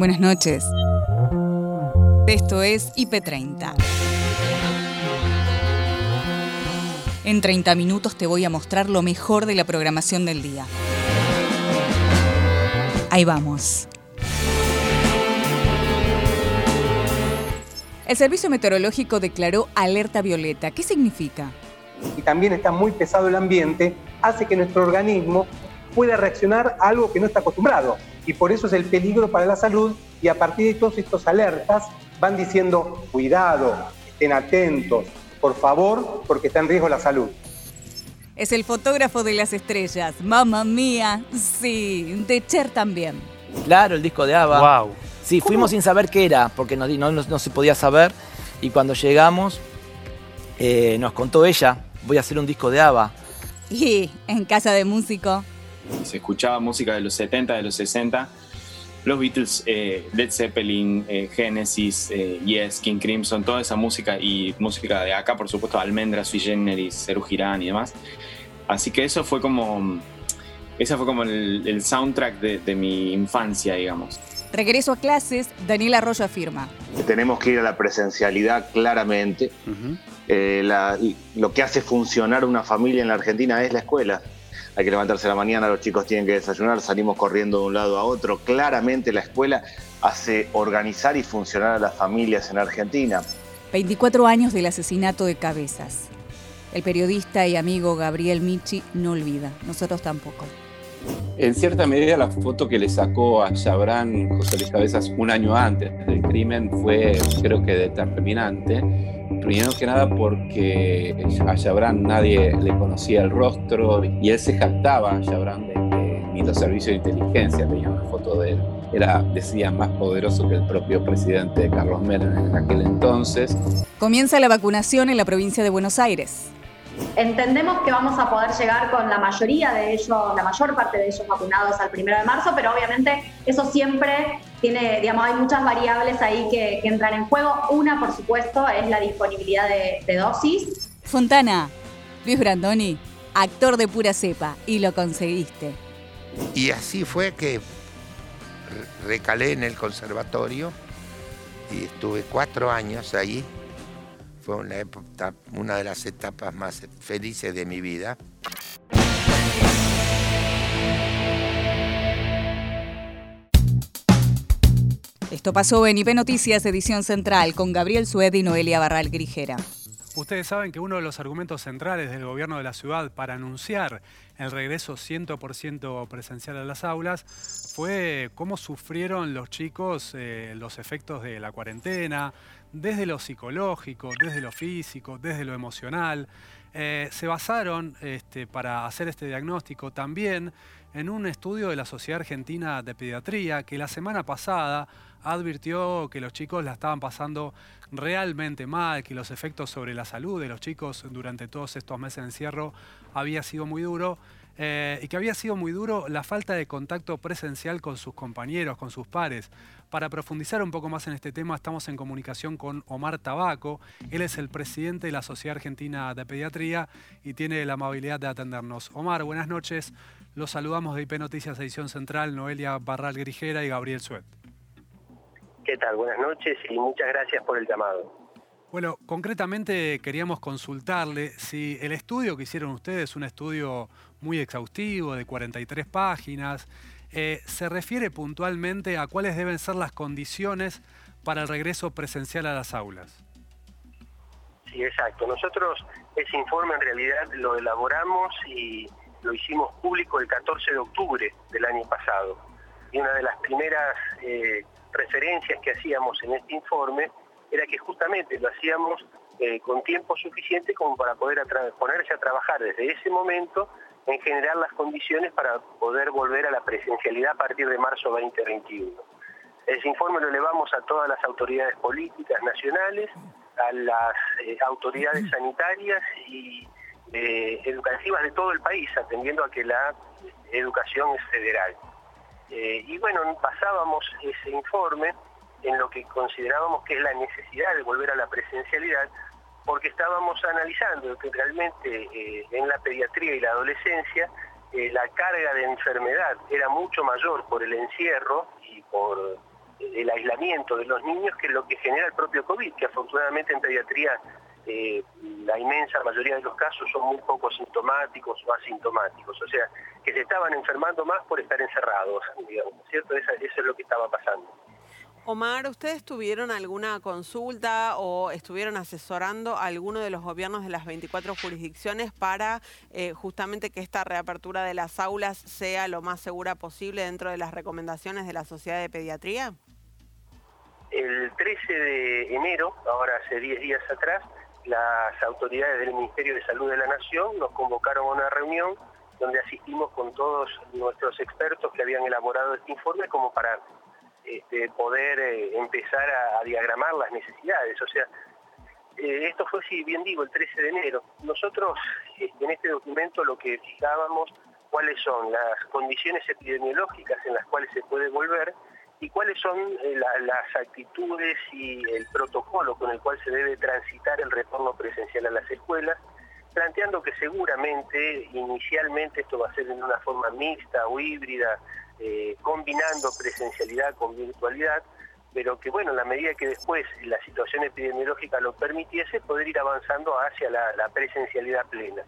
Buenas noches. Esto es IP30. En 30 minutos te voy a mostrar lo mejor de la programación del día. Ahí vamos. El Servicio Meteorológico declaró alerta violeta. ¿Qué significa? Y también está muy pesado el ambiente, hace que nuestro organismo pueda reaccionar a algo que no está acostumbrado. Y por eso es el peligro para la salud y a partir de todos estos alertas van diciendo, cuidado, estén atentos, por favor, porque está en riesgo la salud. Es el fotógrafo de las estrellas, mamá mía, sí, de Cher también. Claro, el disco de ABBA. Wow. Sí, fuimos sin saber qué era, porque no, no, no se podía saber. Y cuando llegamos, eh, nos contó ella, voy a hacer un disco de ABBA. Y en casa de músico. Se escuchaba música de los 70, de los 60. Los Beatles, eh, Led Zeppelin, eh, Genesis, eh, Yes, King Crimson, toda esa música y música de acá, por supuesto, Almendra, Sui Generis, Ceru Girán y demás. Así que eso fue como, ese fue como el, el soundtrack de, de mi infancia, digamos. Regreso a clases, Daniel Arroyo afirma. Tenemos que ir a la presencialidad claramente. Ujú. Eh, la- lo que hace funcionar una familia en la Argentina es la escuela. Hay que levantarse a la mañana, los chicos tienen que desayunar, salimos corriendo de un lado a otro. Claramente la escuela hace organizar y funcionar a las familias en Argentina. 24 años del asesinato de Cabezas. El periodista y amigo Gabriel Michi no olvida, nosotros tampoco. En cierta medida, la foto que le sacó a Chabrán José Luis Cabezas un año antes del crimen fue, creo que, determinante. Primero que nada porque a Chabrán nadie le conocía el rostro y él se jactaba, a Chabrán, de que ni los servicios de inteligencia tenían una foto de él. Era, decía, más poderoso que el propio presidente Carlos Menem en aquel entonces. Comienza la vacunación en la provincia de Buenos Aires. Entendemos que vamos a poder llegar con la mayoría de ellos, la mayor parte de ellos vacunados al primero de marzo, pero obviamente eso siempre tiene, digamos, hay muchas variables ahí que, que entran en juego. Una, por supuesto, es la disponibilidad de, de dosis. Fontana, Luis Brandoni, actor de pura cepa, y lo conseguiste. Y así fue que re- recalé en el conservatorio y estuve cuatro años ahí. Fue una, época- una de las etapas más felices de mi vida. Esto pasó en IP Noticias, edición central, con Gabriel Sued y Noelia Barral Grijera. Ustedes saben que uno de los argumentos centrales del gobierno de la ciudad para anunciar el regreso 100% presencial a las aulas fue cómo sufrieron los chicos eh, los efectos de la cuarentena, desde lo psicológico, desde lo físico, desde lo emocional. Eh, se basaron este, para hacer este diagnóstico también en un estudio de la Sociedad Argentina de Pediatría que la semana pasada advirtió que los chicos la estaban pasando realmente mal, que los efectos sobre la salud de los chicos durante todos estos meses de encierro había sido muy duro eh, y que había sido muy duro la falta de contacto presencial con sus compañeros, con sus pares. Para profundizar un poco más en este tema, estamos en comunicación con Omar Tabaco. Él es el presidente de la Sociedad Argentina de Pediatría y tiene la amabilidad de atendernos. Omar, buenas noches. Los saludamos de IP Noticias Edición Central, Noelia Barral Grijera y Gabriel Suet. ¿Qué tal? Buenas noches y muchas gracias por el llamado. Bueno, concretamente queríamos consultarle si el estudio que hicieron ustedes, un estudio muy exhaustivo de 43 páginas, eh, se refiere puntualmente a cuáles deben ser las condiciones para el regreso presencial a las aulas. Sí, exacto. Nosotros ese informe en realidad lo elaboramos y lo hicimos público el 14 de octubre del año pasado. Y una de las primeras eh, referencias que hacíamos en este informe era que justamente lo hacíamos eh, con tiempo suficiente como para poder ponerse a trabajar desde ese momento en generar las condiciones para poder volver a la presencialidad a partir de marzo 2021. Ese informe lo elevamos a todas las autoridades políticas nacionales, a las eh, autoridades sanitarias y eh, educativas de todo el país, atendiendo a que la educación es federal. Eh, y bueno, basábamos ese informe en lo que considerábamos que es la necesidad de volver a la presencialidad, porque estábamos analizando que realmente eh, en la pediatría y la adolescencia eh, la carga de enfermedad era mucho mayor por el encierro y por el aislamiento de los niños que lo que genera el propio COVID, que afortunadamente en pediatría eh, la inmensa mayoría de los casos son muy poco sintomáticos o asintomáticos, o sea, que se estaban enfermando más por estar encerrados, digamos, ¿cierto? Eso es lo que estaba pasando. Omar, ¿ustedes tuvieron alguna consulta o estuvieron asesorando a alguno de los gobiernos de las 24 jurisdicciones para eh, justamente que esta reapertura de las aulas sea lo más segura posible dentro de las recomendaciones de la Sociedad de Pediatría? El 13 de enero, ahora hace 10 días atrás, las autoridades del Ministerio de Salud de la Nación nos convocaron a una reunión donde asistimos con todos nuestros expertos que habían elaborado este informe como para este, poder eh, empezar a, diagramar las necesidades. O sea, eh, esto fue, si bien digo, el 13 de enero. Nosotros este, en este documento lo que fijábamos cuáles son las condiciones epidemiológicas en las cuales se puede volver y cuáles son eh, las actitudes y el protocolo con el cual se debe transitar el retorno presencial a las escuelas, planteando que seguramente inicialmente esto va a ser en una forma mixta o híbrida, eh, combinando presencialidad con virtualidad, pero que bueno, en la medida que después la situación epidemiológica lo permitiese, poder ir avanzando hacia la presencialidad plena.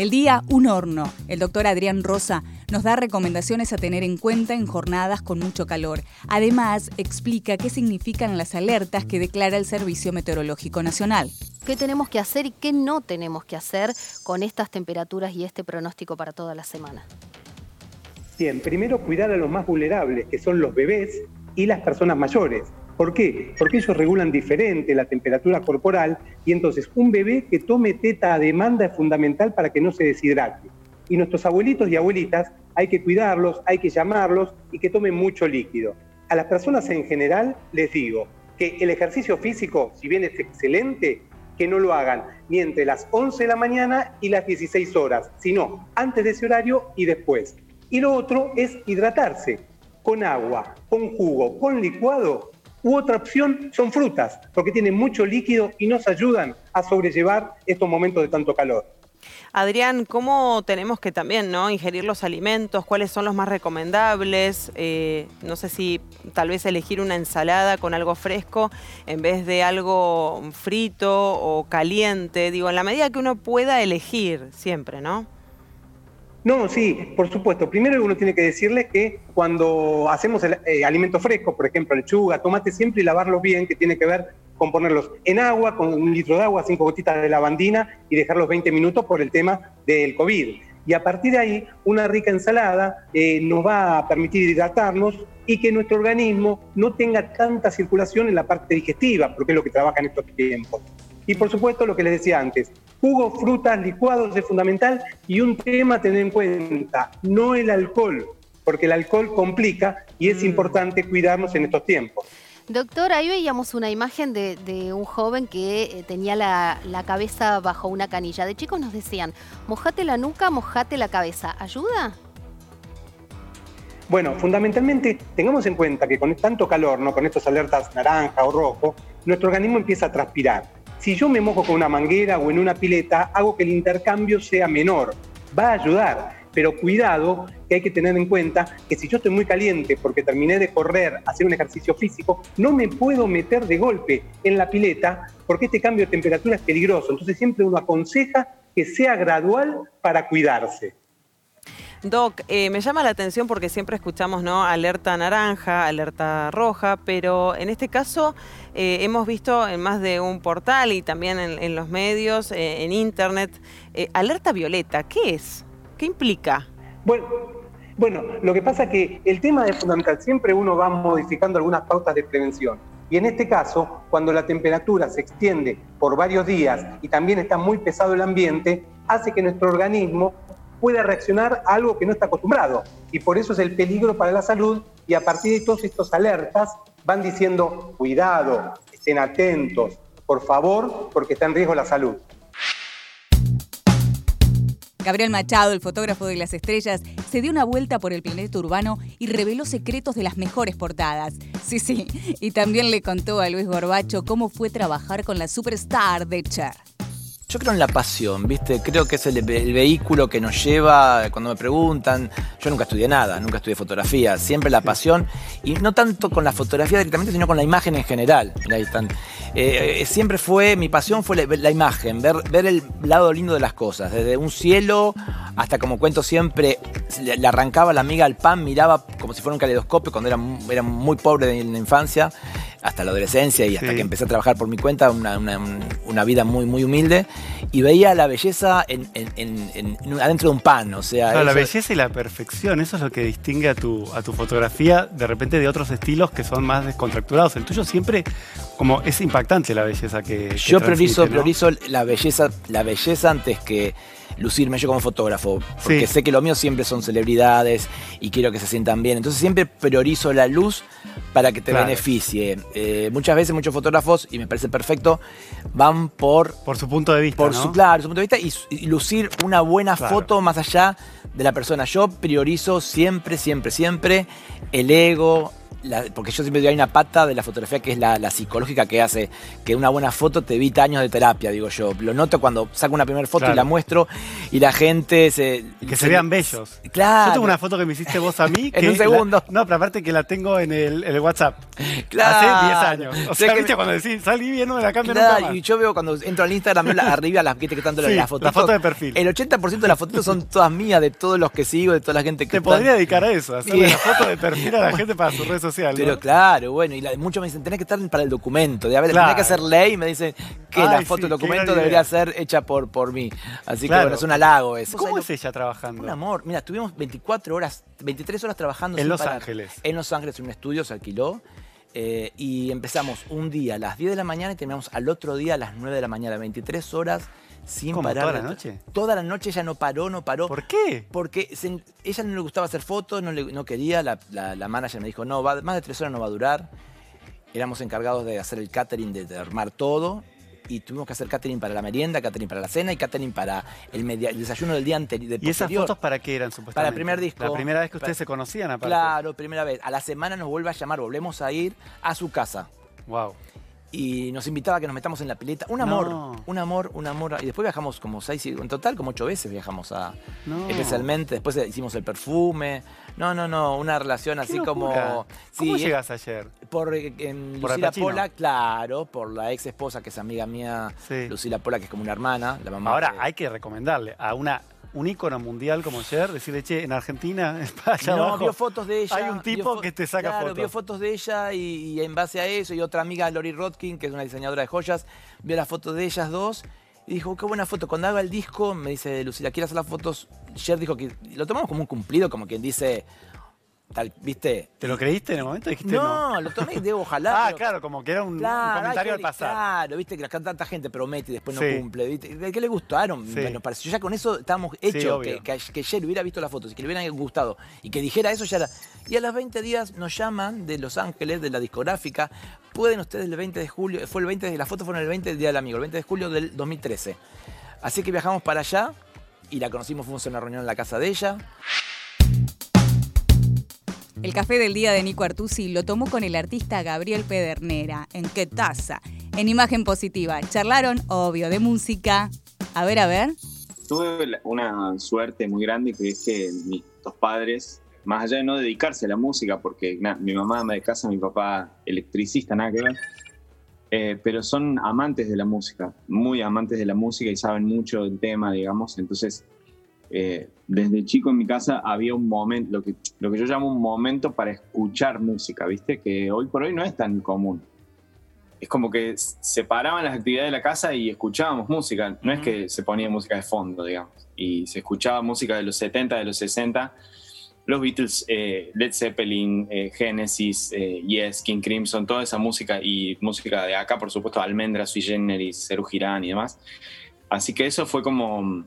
El día Un Horno. El doctor Adrián Rosa nos da recomendaciones a tener en cuenta en jornadas con mucho calor. Además, explica qué significan las alertas que declara el Servicio Meteorológico Nacional. ¿Qué tenemos que hacer y qué no tenemos que hacer con estas temperaturas y este pronóstico para toda la semana? Bien, primero cuidar a los más vulnerables, que son los bebés y las personas mayores. ¿Por qué? Porque ellos regulan diferente la temperatura corporal y entonces un bebé que tome teta a demanda es fundamental para que no se deshidrate. Y nuestros abuelitos y abuelitas hay que cuidarlos, hay que llamarlos y que tomen mucho líquido. A las personas en general les digo que el ejercicio físico, si bien es excelente, que no lo hagan ni entre las 11 de la mañana y las 16 horas, sino antes de ese horario y después. Y lo otro es hidratarse con agua, con jugo, con licuado U otra opción son frutas, porque tienen mucho líquido y nos ayudan a sobrellevar estos momentos de tanto calor. Adrián, ¿cómo tenemos que también ¿no? ingerir los alimentos? ¿Cuáles son los más recomendables? Eh, no sé si tal vez elegir una ensalada con algo fresco en vez de algo frito o caliente. Digo, en la medida que uno pueda elegir siempre, ¿no? No, sí, por supuesto. Primero uno tiene que decirle que cuando hacemos el, eh, alimento fresco, por ejemplo lechuga, tomate, siempre y lavarlos bien, que tiene que ver con ponerlos en agua, con un litro de agua, cinco gotitas de lavandina y dejarlos 20 minutos por el tema del COVID. Y a partir de ahí, una rica ensalada eh, nos va a permitir hidratarnos y que nuestro organismo no tenga tanta circulación en la parte digestiva, porque es lo que trabaja en estos tiempos. Y por supuesto, lo que les decía antes, jugos, frutas, licuados es fundamental y un tema a tener en cuenta, no el alcohol, porque el alcohol complica y es mm. importante cuidarnos en estos tiempos. Doctor, ahí veíamos una imagen de, un joven que eh, tenía la, la, cabeza bajo una canilla. De chicos nos decían, mojate la nuca, mojate la cabeza. ¿Ayuda? Bueno, fundamentalmente tengamos en cuenta que con tanto calor, ¿no? con estos alertas naranja o rojo, nuestro organismo empieza a transpirar. Si yo me mojo con una manguera o en una pileta, hago que el intercambio sea menor. Va a ayudar, pero cuidado que hay que tener en cuenta que si yo estoy muy caliente porque terminé de correr, hacer un ejercicio físico, no me puedo meter de golpe en la pileta porque este cambio de temperatura es peligroso. Entonces siempre uno aconseja que sea gradual para cuidarse. Doc, eh, me llama la atención porque siempre escuchamos ¿no? alerta naranja, alerta roja, pero en este caso eh, hemos visto en más de un portal y también en, los medios, eh, en internet, alerta violeta. ¿Qué es? ¿Qué implica? Bueno, bueno, lo que pasa es que el tema es fundamental. Siempre uno va modificando algunas pautas de prevención. Y en este caso, cuando la temperatura se extiende por varios días y también está muy pesado el ambiente, hace que nuestro organismo puede reaccionar a algo que no está acostumbrado. Y por eso es el peligro para la salud y a partir de todos estos alertas van diciendo, cuidado, estén atentos, por favor, porque está en riesgo la salud. Gabriel Machado, el fotógrafo de las estrellas, se dio una vuelta por el planeta urbano y reveló secretos de las mejores portadas. Sí, sí, y también le contó a Luis Gorbacho cómo fue trabajar con la superstar de Cher. Yo creo en la pasión, ¿viste? Creo que es el, el, vehículo que nos lleva cuando me preguntan. Yo nunca estudié nada, nunca estudié fotografía, siempre la pasión. Y no tanto con la fotografía directamente, sino con la imagen en general. Ahí están. Eh, siempre fue, mi pasión fue la, la, imagen, ver, ver el lado lindo de las cosas. Desde un cielo hasta, como cuento siempre, le, le arrancaba la amiga al pan, miraba como si fuera un caleidoscopio cuando era, era muy pobre en la infancia hasta la adolescencia y hasta sí. que empecé a trabajar por mi cuenta, una, una, una, vida muy, muy humilde, y veía la belleza en, en, en, adentro de un pan, o sea... Claro, la belleza y la perfección, eso es lo que distingue a tu, a tu fotografía de repente de otros estilos que son más descontracturados. El tuyo siempre, como es impactante la belleza que... que Yo priorizo, ¿no? priorizo la belleza, la belleza antes que lucirme yo como fotógrafo, porque sí. sé que lo mío siempre son celebridades y quiero que se sientan bien. Entonces siempre priorizo la luz para que te claro. beneficie. Eh, muchas veces muchos fotógrafos, y me parece perfecto, van por... Por su punto de vista, Por ¿no? su, claro, su punto de vista y, y lucir una buena claro. foto más allá de la persona. Yo priorizo siempre, siempre, siempre el ego, la, porque yo siempre digo, hay una pata de la fotografía que es la, la, psicológica que hace que una buena foto te evita años de terapia, digo yo. Lo noto cuando saco una primera foto claro. y la muestro y la gente se... Que se, se vean bellos. Claro. Yo tengo una foto que me hiciste vos a mí. en un segundo. La, no, pero aparte que la tengo en el, en el WhatsApp. Claro. Hace 10 años. O sea, ¿viste? Me... cuando decís, salí bien, no me la cambio claro, nunca Y yo veo cuando entro al Instagram, veo arriba las que están sí, las fotos. La foto de perfil. El 80% de las fotos son todas mías, de todos los que sigo, de toda la gente que Te están. podría dedicar a eso, hacerle la foto de perfil a la gente para su red social. Pero ¿no? claro, bueno, y la, muchos me dicen, tenés que estar para el documento. De, a ver, claro. tenés que hacer ley y me dicen que Ay, la foto sí, del documento debería ser hecha por, por mí. Así claro. que bueno, es un halago eso. ¿Cómo es ella trabajando? Un amor. Mira, estuvimos 24 horas, 23 horas trabajando. En Los parar. Ángeles. En Los Ángeles, en un estudio, se alquiló. Eh, y empezamos un día a las 10 de la mañana y terminamos al otro día a las 9 de la mañana, 23 horas sin ¿Cómo, parar. ¿Toda la noche? Toda la noche ella no paró, no paró. ¿Por qué? Porque se, ella no le gustaba hacer fotos, no, le, no quería, la, la, la, manager me dijo, no, va, más de tres horas no va a durar. Éramos encargados de hacer el catering, de, de armar todo y tuvimos que hacer catering para la merienda, catering para la cena y catering para el, media, el desayuno del día anterior. ¿Y esas fotos para qué eran supuestamente? Para el primer disco. La primera vez que ustedes para, se conocían, aparte. Claro, primera vez. A la semana nos vuelve a llamar, volvemos a ir a su casa. Wow. Y nos invitaba a que nos metamos en la pileta. Un amor, no. un amor, un amor. Y después viajamos como seis, en total como ocho veces viajamos a. No. Especialmente. Después hicimos el perfume. No, no, no, una relación ¿Qué así locura? como. ¿Cómo sí, llegas ayer? Por en ¿Por Lucila Pola, claro, por la ex esposa que es amiga mía, sí. Lucila Pola, que es como una hermana, la mamá. Ahora, hay que recomendarle a una un ícono mundial como Cher, decirle, che, en Argentina, allá no, abajo, vio fotos de ella. Hay un tipo que te saca claro, fotos. vio fotos de ella y, y, en base a eso, y otra amiga, Lori Rodkin, que es una diseñadora de joyas, vio las fotos de ellas dos y dijo, qué buena foto. Cuando haga el disco, me dice Lucila, ¿quieres hacer las fotos? Cher dijo que lo tomamos como un cumplido, como quien dice, Tal, ¿Viste? ¿Te lo creíste en el momento? Dijiste no, no, lo tomé de ojalá. ah, pero... claro, como que era un, claro, un comentario ay, al pasar. Claro, viste que tanta gente promete y después no cumple. ¿viste? ¿De qué le gustaron? Sí. Bueno, pareció ya con eso estábamos hechos, sí, que, que, que ayer hubiera visto las fotos y que le hubieran gustado y que dijera eso ya era. Y a los 20 días nos llaman de Los Ángeles, de la discográfica. Pueden ustedes el 20 de julio, fue el 20, las fotos fueron el 20 del Día del Amigo, el 20 de julio del 2013. Así que viajamos para allá y la conocimos, fuimos a una reunión en la casa de ella. El café del día de Nico Artusi lo tomó con el artista Gabriel Pedernera. ¿En qué taza? En imagen positiva. Charlaron, obvio, de música. A ver, a ver. Tuve una suerte muy grande que es que mis dos padres, más allá de no dedicarse a la música, porque mi mamá ama de casa, mi papá electricista, nada que ver, eh, pero son amantes de la música, muy amantes de la música y saben mucho del tema, digamos. Entonces, eh, desde chico en mi casa había un momento, lo que, lo que yo llamo un momento para escuchar música, ¿viste? Que hoy por hoy no es tan común. Es como que separaban las actividades de la casa y escuchábamos música. No es que se ponía música de fondo, digamos. Y se escuchaba música de los 70, de los 60. Los Beatles, eh, Led Zeppelin, eh, Genesis, eh, Yes, King Crimson, toda esa música y música de acá, por supuesto, Almendra, Sui Generis, Serú Girán y demás. Así que eso fue como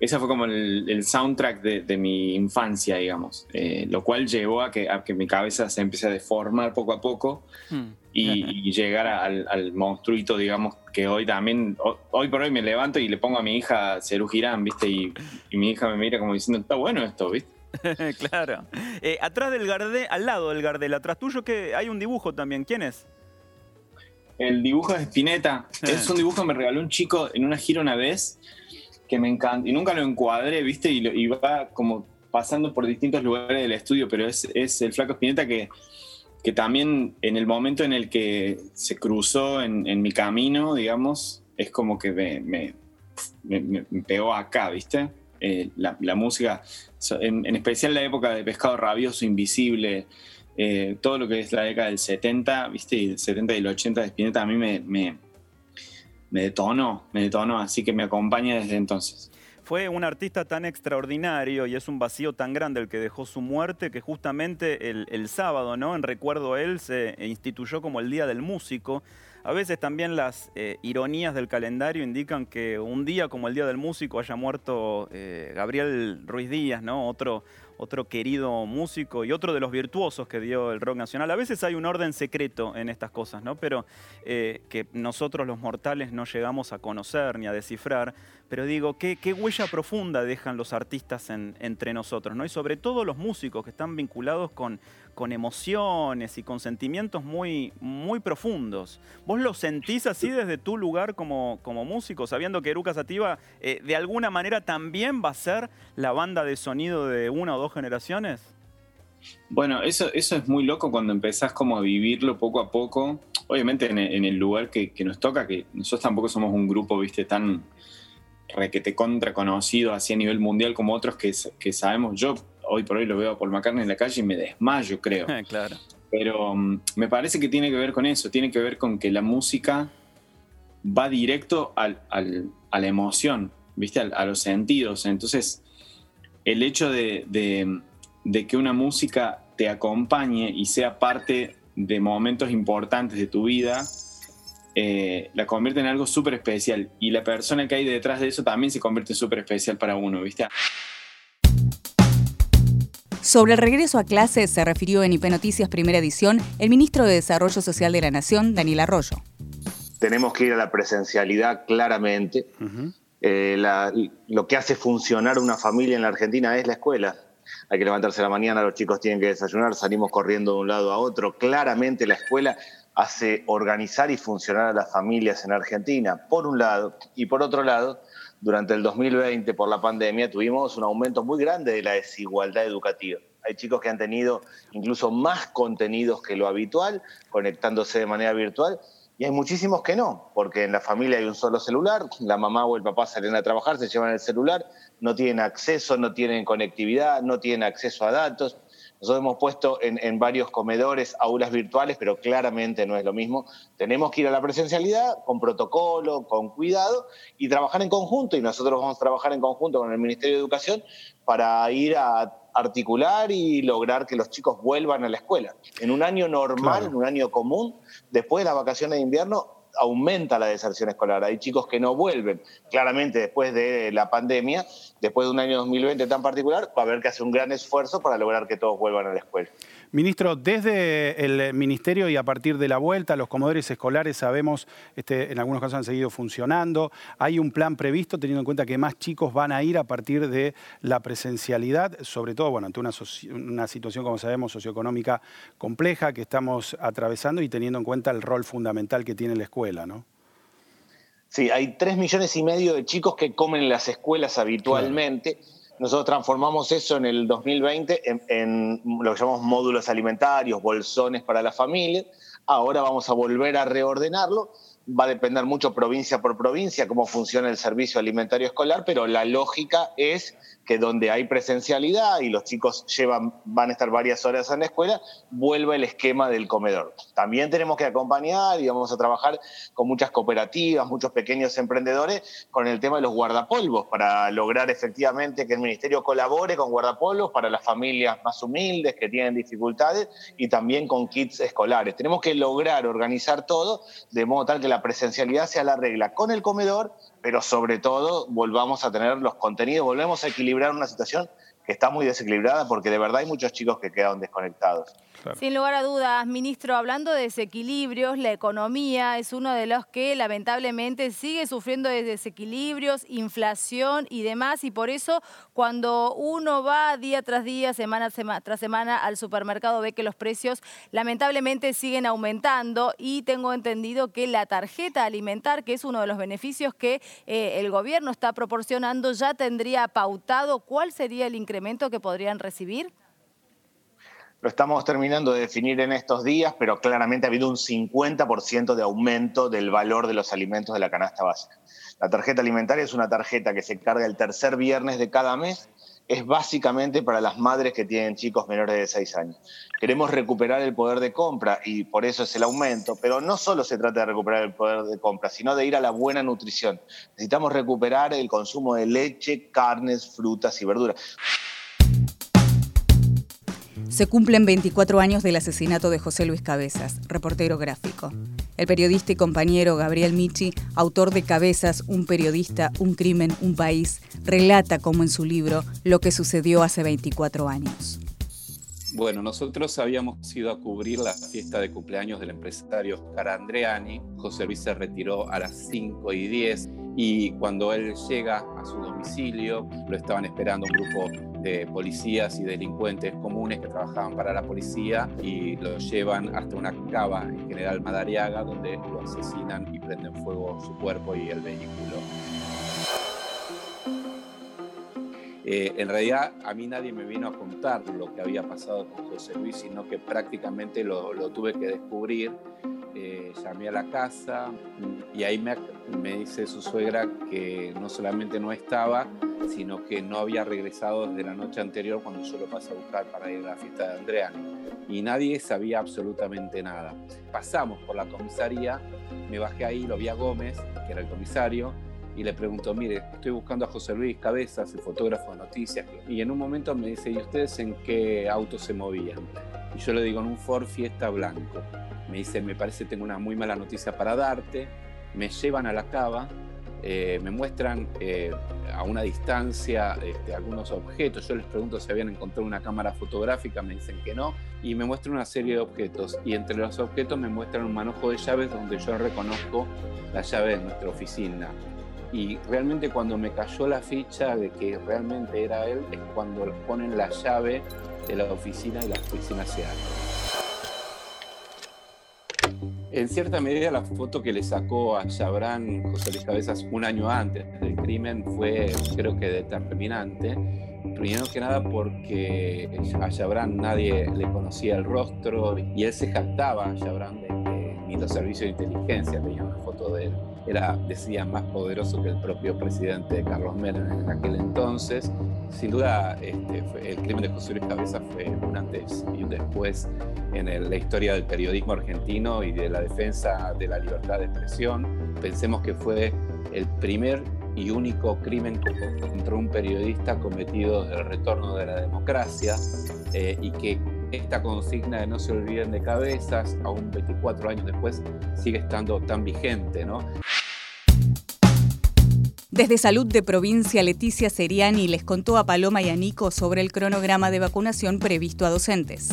ese fue como el, el soundtrack de, de, mi infancia, digamos, eh, lo cual llevó a que, a que, mi cabeza se empiece a deformar poco a poco hmm. y, y, llegar a, al, al, monstruito, digamos, que hoy también, hoy por hoy me levanto y le pongo a mi hija Cerú Girán, ¿viste? Y, y, mi hija me mira como diciendo, está bueno esto, ¿viste? claro. Eh, atrás del Gardel, al lado del Gardel, atrás tuyo que hay un dibujo también, ¿quién es? el dibujo de Spinetta. Es un dibujo que me regaló un chico en una gira una vez que me encanta. Y nunca lo encuadré, ¿viste? Y, va como pasando por distintos lugares del estudio, pero es, es el flaco Spinetta que, que también en el momento en el que se cruzó en, en mi camino, digamos, es como que me, me- me- pegó acá, ¿viste? Eh, la, música, en especial la época de Pescado Rabioso, Invisible, eh, todo lo que es la década del 70, ¿viste? Y el 70 y el 80 de Spinetta a mí me, me, detonó, me detonó, así que me acompaña desde entonces. Fue un artista tan extraordinario y es un vacío tan grande el que dejó su muerte que justamente el, el sábado, ¿no? En recuerdo a él se instituyó como el Día del Músico. A veces también las eh, ironías del calendario indican que un día como el Día del Músico haya muerto eh, Gabriel Ruiz Díaz, ¿no? Otro, otro querido músico y otro de los virtuosos que dio el rock nacional. A veces hay un orden secreto en estas cosas, ¿no? Pero eh, que nosotros los mortales no llegamos a conocer ni a descifrar. Pero digo, ¿qué, huella profunda dejan los artistas en- entre nosotros, ¿no? Y sobre todo los músicos que están vinculados con, con emociones y con sentimientos muy, muy profundos. ¿Vos lo sentís así desde tu lugar como, como músico, sabiendo que Eruca Sativa eh, de alguna manera también va a ser la banda de sonido de una o dos generaciones? Bueno, eso, eso es muy loco cuando empezás como a vivirlo poco a poco. Obviamente en el, en el lugar que, que nos toca, que nosotros tampoco somos un grupo, viste, tan requete contra conocido así a nivel mundial como otros que, sabemos. Yo hoy por hoy lo veo a Paul McCartney en la calle y me desmayo, creo. claro. Pero mm, me parece que tiene que ver con eso, tiene que ver con que la música va directo al- al- a la emoción, ¿viste? Al- a los sentidos. Entonces, el hecho de, de- de que una música te acompañe y sea parte de momentos importantes de tu vida, eh, la convierte en algo súper especial. Y la persona que hay detrás de eso también se convierte en súper especial para uno, ¿viste? Sobre el regreso a clases se refirió en IP Noticias Primera Edición el ministro de Desarrollo Social de la Nación, Daniel Arroyo. Tenemos que ir a la presencialidad claramente. Eh, la- lo que hace funcionar una familia en la Argentina es la escuela. Hay que levantarse a la mañana, los chicos tienen que desayunar, salimos corriendo de un lado a otro. Claramente la escuela hace organizar y funcionar a las familias en Argentina, por un lado. Y por otro lado, durante el 2020, por la pandemia, tuvimos un aumento muy grande de la desigualdad educativa. Hay chicos que han tenido incluso más contenidos que lo habitual, conectándose de manera virtual, y hay muchísimos que no, porque en la familia hay un solo celular, la mamá o el papá salen a trabajar, se llevan el celular, no tienen acceso, no tienen conectividad, no tienen acceso a datos. Nosotros hemos puesto en, en varios comedores aulas virtuales, pero claramente no es lo mismo. Tenemos que ir a la presencialidad con protocolo, con cuidado y trabajar en conjunto. Y nosotros vamos a trabajar en conjunto con el Ministerio de Educación para ir a articular y lograr que los chicos vuelvan a la escuela. En un año normal, en un año común, después de las vacaciones de invierno, aumenta la deserción escolar. Hay chicos que no vuelven. Claramente, después de la pandemia, después de un año 2020 tan particular, va a haber que hacer un gran esfuerzo para lograr que todos vuelvan a la escuela. Ministro, desde el Ministerio y a partir de la vuelta, los comedores escolares sabemos, este, en algunos casos han seguido funcionando. Hay un plan previsto teniendo en cuenta que más chicos van a ir a partir de la presencialidad, sobre todo bueno, ante una situación, como sabemos, socioeconómica compleja que estamos atravesando y teniendo en cuenta el rol fundamental que tiene la escuela, ¿no? Sí, hay tres millones y medio de chicos que comen en las escuelas habitualmente. Nosotros transformamos eso en el 2020 en, lo que llamamos módulos alimentarios, bolsones para la familia. Ahora vamos a volver a reordenarlo. Va a depender mucho provincia por provincia cómo funciona el servicio alimentario escolar, pero la lógica es que donde hay presencialidad y los chicos llevan, van a estar varias horas en la escuela, vuelva el esquema del comedor. También tenemos que acompañar y vamos a trabajar con muchas cooperativas, muchos pequeños emprendedores con el tema de los guardapolvos para lograr efectivamente que el ministerio colabore con guardapolvos para las familias más humildes que tienen dificultades y también con kits escolares. Tenemos que lograr organizar todo de modo tal que la presencialidad sea la regla con el comedor, pero sobre todo volvamos a tener los contenidos, volvemos a equilibrar una situación que está muy desequilibrada porque de verdad hay muchos chicos que quedan desconectados. Sin lugar a dudas, ministro, hablando de desequilibrios, la economía es uno de los que lamentablemente sigue sufriendo de desequilibrios, inflación y demás, y por eso cuando uno va día tras día, semana tras semana al supermercado, ve que los precios lamentablemente siguen aumentando y tengo entendido que la tarjeta alimentar, que es uno de los beneficios que eh, el gobierno está proporcionando, ya tendría pautado cuál sería el incremento que podrían recibir. Lo estamos terminando de definir en estos días, pero claramente ha habido un 50% de aumento del valor de los alimentos de la canasta básica. La tarjeta alimentaria es una tarjeta que se carga el tercer viernes de cada mes. Es básicamente para las madres que tienen chicos menores de 6 años. Queremos recuperar el poder de compra y por eso es el aumento, pero no solo se trata de recuperar el poder de compra, sino de ir a la buena nutrición. Necesitamos recuperar el consumo de leche, carnes, frutas y verduras. Se cumplen 24 años del asesinato de José Luis Cabezas, reportero gráfico. El periodista y compañero Gabriel Michi, autor de Cabezas, un periodista, un crimen, un país, relata como en su libro lo que sucedió hace 24 años. Bueno, nosotros habíamos ido a cubrir la fiesta de cumpleaños del empresario Oscar Andreani. José Luis se retiró a las 5 y 10 y cuando él llega a su domicilio lo estaban esperando un grupo de policías y delincuentes comunes que trabajaban para la policía y lo llevan hasta una cava en General Madariaga donde lo asesinan y prenden fuego su cuerpo y el vehículo. Eh, en realidad a mí nadie me vino a contar lo que había pasado con José Luis, sino que prácticamente lo, lo tuve que descubrir eh, llamé a la casa y ahí me, me, dice su suegra que no solamente no estaba, sino que no había regresado desde la noche anterior cuando yo lo pasé a buscar para ir a la fiesta de Andrea. Y nadie sabía absolutamente nada. Pasamos por la comisaría, me bajé ahí, lo vi a Gómez, que era el comisario, y le pregunto, mire, estoy buscando a José Luis Cabezas, el fotógrafo de noticias, y en un momento me dice, ¿y ustedes en qué auto se movían? Y yo le digo, en un Ford Fiesta blanco me dice, me parece tengo una muy mala noticia para darte, me llevan a la cava, eh, me muestran eh, a una distancia este, algunos objetos, yo les pregunto si habían encontrado una cámara fotográfica, me dicen que no, y me muestran una serie de objetos, y entre los objetos me muestran un manojo de llaves donde yo reconozco la llave de nuestra oficina. Y realmente cuando me cayó la ficha de que realmente era él, es cuando ponen la llave de la oficina y la oficina se abre. En cierta medida la foto que le sacó a Chabran José Luis Cabezas un año antes del crimen fue creo que determinante. Primero que nada porque a Chabran nadie le conocía el rostro y él se jactaba, Chabran, de los servicios de inteligencia tenían una foto de él era, decía, más poderoso que el propio presidente Carlos Menem en aquel entonces. Sin duda, este, el crimen de José Luis Cabeza fue un antes y un después en la historia del periodismo argentino y de la defensa de la libertad de expresión. Pensemos que fue el primer y único crimen contra un periodista cometido desde el retorno de la democracia eh, y que esta consigna de no se olviden de cabezas, aún 24 años después, sigue estando tan vigente, ¿no? Desde Salud de Provincia, Leticia Seriani les contó a Paloma y a Nico sobre el cronograma de vacunación previsto a docentes.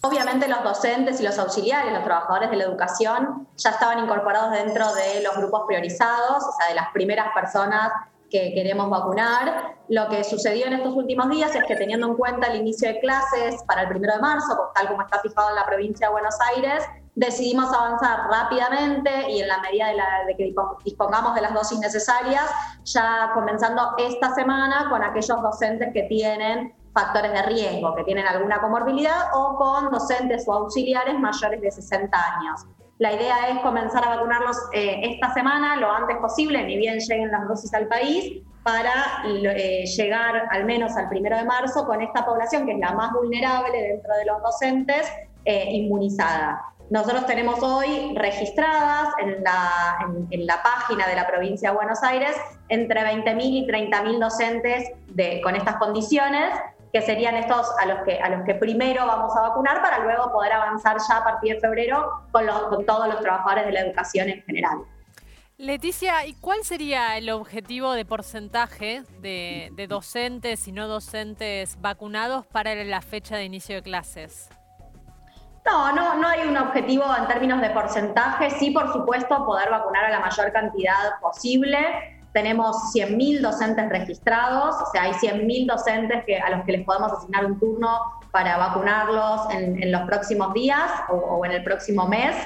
Obviamente los docentes y los auxiliares, los trabajadores de la educación, ya estaban incorporados dentro de los grupos priorizados, o sea, de las primeras personas que queremos vacunar. Lo que sucedió en estos últimos días es que teniendo en cuenta el inicio de clases para el primero de marzo, tal como está fijado en la provincia de Buenos Aires, decidimos avanzar rápidamente y en la medida de, que dispongamos de las dosis necesarias, ya comenzando esta semana con aquellos docentes que tienen factores de riesgo, que tienen alguna comorbilidad o con docentes o auxiliares mayores de 60 años. La idea es comenzar a vacunarlos eh, esta semana, lo antes posible, ni bien lleguen las dosis al país, para eh, llegar al menos al primero de marzo con esta población, que es la más vulnerable dentro de los docentes, eh, inmunizada. Nosotros tenemos hoy registradas en la, en, la, página de la provincia de Buenos Aires entre 20.000 y 30.000 docentes de, con estas condiciones que serían estos a los que, a los que primero vamos a vacunar para luego poder avanzar ya a partir de febrero con, con todos los trabajadores de la educación en general. Leticia, ¿y cuál sería el objetivo de porcentaje de, de docentes y no docentes vacunados para la fecha de inicio de clases? No, no, no hay un objetivo en términos de porcentaje. Sí, por supuesto, poder vacunar a la mayor cantidad posible. Tenemos 100.000 docentes registrados, o sea, hay 100.000 docentes que, a los que les podemos asignar un turno para vacunarlos en, los próximos días o en el próximo mes.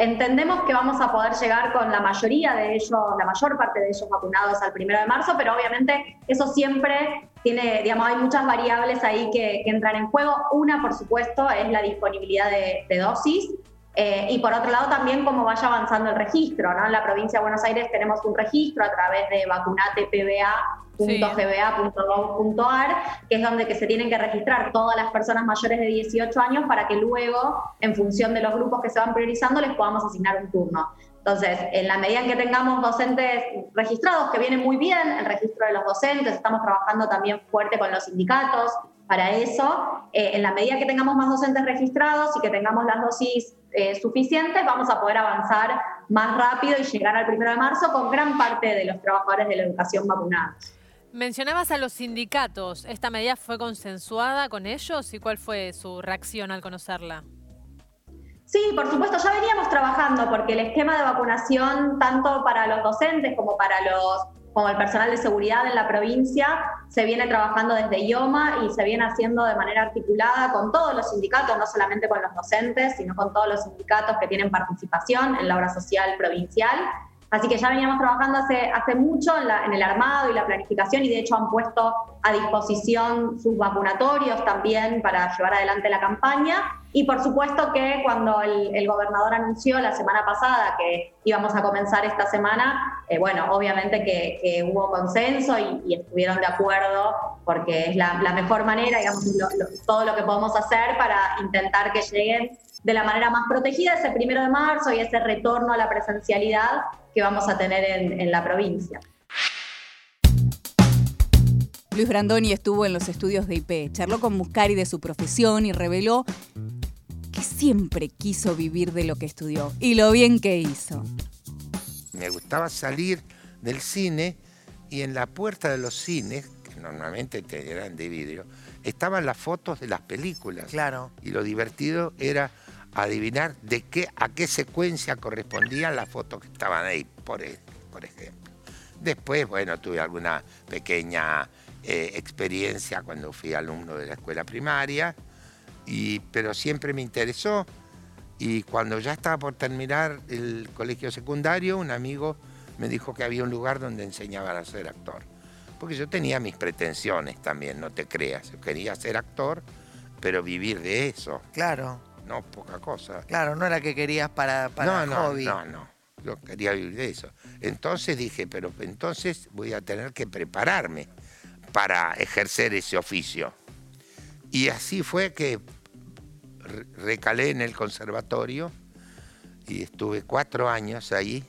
Entendemos que vamos a poder llegar con la mayoría de ellos, la mayor parte de ellos vacunados al primero de marzo, pero obviamente eso siempre tiene, digamos, hay muchas variables ahí que, entran en juego. Una, por supuesto, es la disponibilidad de, dosis. Eh, y por otro lado también cómo vaya avanzando el registro. ¿no? En la provincia de Buenos Aires tenemos un registro a través de vacunatepba .gba.gov.ar, que es donde que se tienen que registrar todas las personas mayores de 18 años para que luego, en función de los grupos que se van priorizando, les podamos asignar un turno. Entonces, en la medida en que tengamos docentes registrados, que viene muy bien el registro de los docentes, estamos trabajando también fuerte con los sindicatos para eso, eh, en la medida que tengamos más docentes registrados y que tengamos las dosis eh, suficientes, vamos a poder avanzar más rápido y llegar al primero de marzo con gran parte de los trabajadores de la educación vacunados. Mencionabas a los sindicatos. ¿Esta medida fue consensuada con ellos y cuál fue su reacción al conocerla? Sí, por supuesto, ya veníamos trabajando porque el esquema de vacunación, tanto para los docentes como para los como el personal de seguridad en la provincia, se viene trabajando desde IOMA y se viene haciendo de manera articulada con todos los sindicatos, no solamente con los docentes, sino con todos los sindicatos que tienen participación en la obra social provincial. Así que ya veníamos trabajando hace, hace mucho en, el armado y la planificación y de hecho han puesto a disposición sus vacunatorios también para llevar adelante la campaña. Y por supuesto que cuando el, gobernador anunció la semana pasada que íbamos a comenzar esta semana, eh, bueno, obviamente que, hubo consenso y, estuvieron de acuerdo porque es la, mejor manera, digamos, todo lo que podemos hacer para intentar que lleguen de la manera más protegida ese primero de marzo y ese retorno a la presencialidad que vamos a tener en, la provincia. Luis Brandoni estuvo en los estudios de IP, charló con Muscari de su profesión y reveló que siempre quiso vivir de lo que estudió y lo bien que hizo. Me gustaba salir del cine y en la puerta de los cines, que normalmente eran de vidrio, estaban las fotos de las películas. Claro. Y lo divertido era adivinar de qué, a qué secuencia correspondían las fotos que estaban ahí, por, e, por ejemplo. Después, bueno, tuve alguna pequeña eh, experiencia cuando fui alumno de la escuela primaria, y, pero siempre me interesó. Y cuando ya estaba por terminar el colegio secundario, un amigo me dijo que había un lugar donde enseñaban a ser actor. Porque yo tenía mis pretensiones también, no te creas. Yo quería ser actor, pero vivir de eso. Claro no poca cosa. Claro, no era que querías para, para no, hobby. No, no, yo quería vivir de eso. Entonces dije, pero entonces voy a tener que prepararme para ejercer ese oficio. Y así fue que recalé en el conservatorio y estuve cuatro años ahí.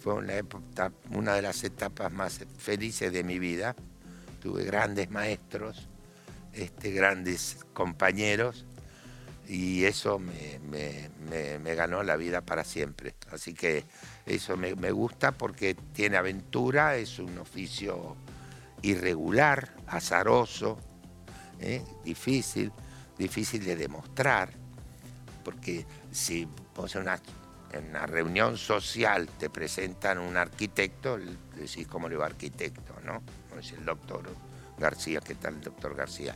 Fue una, de las etapas más felices de mi vida. Tuve grandes maestros, este, grandes compañeros y eso me, ganó la vida para siempre. Así que eso me, gusta porque tiene aventura, es un oficio irregular, azaroso, ¿eh? difícil, difícil de demostrar, porque si en una, en una reunión social te presentan un arquitecto, decís cómo le va arquitecto, ¿no? Como dice el doctor García, ¿qué tal el doctor García?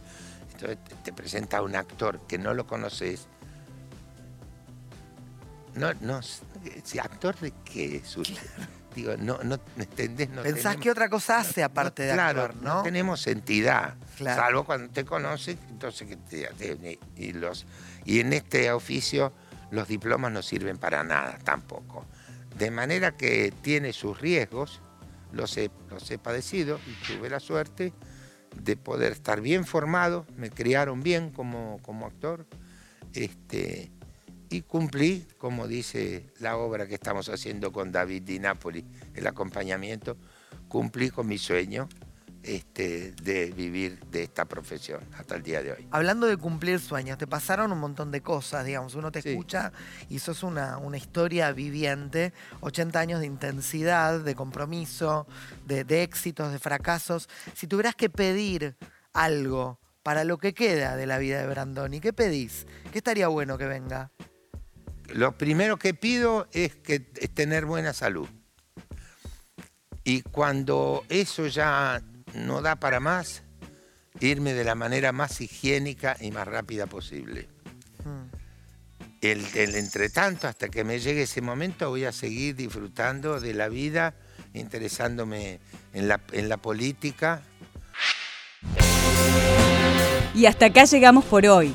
Entonces te presenta un actor que no lo conoces. No, no, actor de qué es Digo, no, no, ¿entendés? No Pensás que otra cosa hace aparte de actuar, ¿no? No tenemos entidad, salvo cuando te conoces, entonces que te, y los y en este oficio los diplomas no sirven para nada tampoco. De manera que tiene sus riesgos, los he, los he padecido y tuve la suerte de poder estar bien formado, me criaron bien como, como actor, este, y cumplí, como dice la obra que estamos haciendo con David Di Napoli, el acompañamiento, cumplí con mi sueño este, de vivir de esta profesión hasta el día de hoy. Hablando de cumplir sueños, te pasaron un montón de cosas, digamos, uno te escucha y sos una, una, historia viviente, 80 años de intensidad, de compromiso, de, éxitos, de fracasos. Si tuvieras que pedir algo para lo que queda de la vida de Brandoni? ¿Qué pedís? ¿Qué estaría bueno que venga? Lo primero que pido es, que, es tener buena salud. Y cuando eso ya no da para más, irme de la manera más higiénica y más rápida posible. El, el entretanto, hasta que me llegue ese momento, voy a seguir disfrutando de la vida, interesándome en la, en la política. Y hasta acá llegamos por hoy.